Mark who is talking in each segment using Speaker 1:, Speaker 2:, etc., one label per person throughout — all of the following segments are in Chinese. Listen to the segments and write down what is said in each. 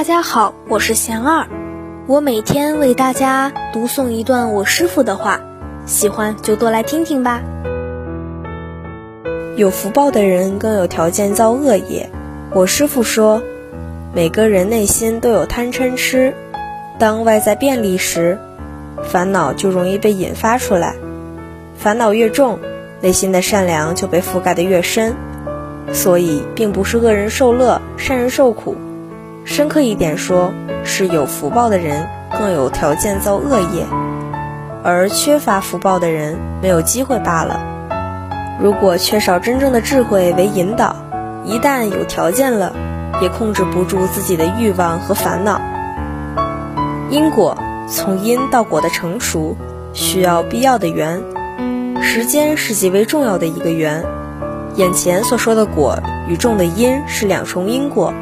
Speaker 1: 大家好，我是贤二，我每天为大家读诵一段我师傅的话，喜欢就多来听听吧。
Speaker 2: 有福报的人更有条件造恶业。我师傅说，每个人内心都有贪嗔痴，当外在便利时，烦恼就容易被引发出来。烦恼越重，内心的善良就被覆盖得越深。所以，并不是恶人受乐，善人受苦。深刻一点说，是有福报的人更有条件造恶业，而缺乏福报的人没有机会罢了。如果缺少真正的智慧为引导，一旦有条件了，也控制不住自己的欲望和烦恼。因果从因到果的成熟，需要必要的缘，时间是极为重要的一个缘。眼前所说的果与种的因是两重因果，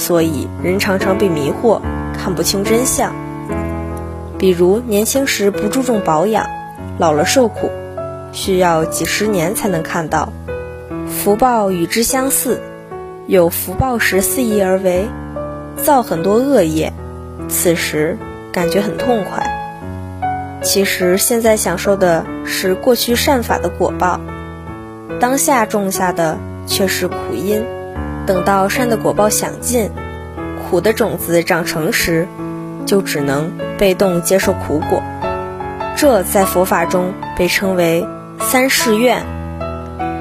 Speaker 2: 所以人常常被迷惑，看不清真相。比如年轻时不注重保养，老了受苦，需要几十年才能看到。福报与之相似，有福报时肆意而为，造很多恶业，此时感觉很痛快。其实现在享受的是过去善法的果报。当下种下的却是苦因，等到善的果报享尽，苦的种子长成时，就只能被动接受苦果。这在佛法中被称为三世怨，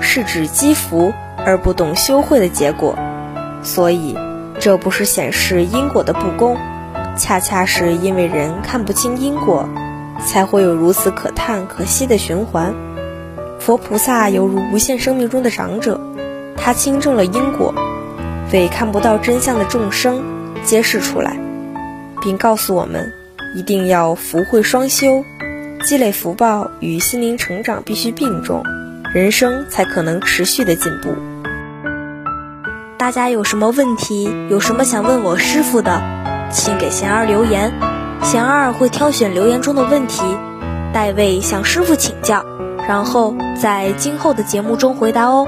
Speaker 2: 是指积福而不懂修慧的结果。所以，这不是显示因果的不公，恰恰是因为人看不清因果，才会有如此可叹可惜的循环。佛菩萨犹如无限生命中的长者，他清正了因果，为看不到真相的众生揭示出来，并告诉我们，一定要福慧双修，积累福报与心灵成长必须并重，人生才可能持续的进步。
Speaker 1: 大家有什么问题，有什么想问我师傅的，请给贤儿留言，贤儿会挑选留言中的问题，代为向师傅请教。然后在今后的节目中回答哦。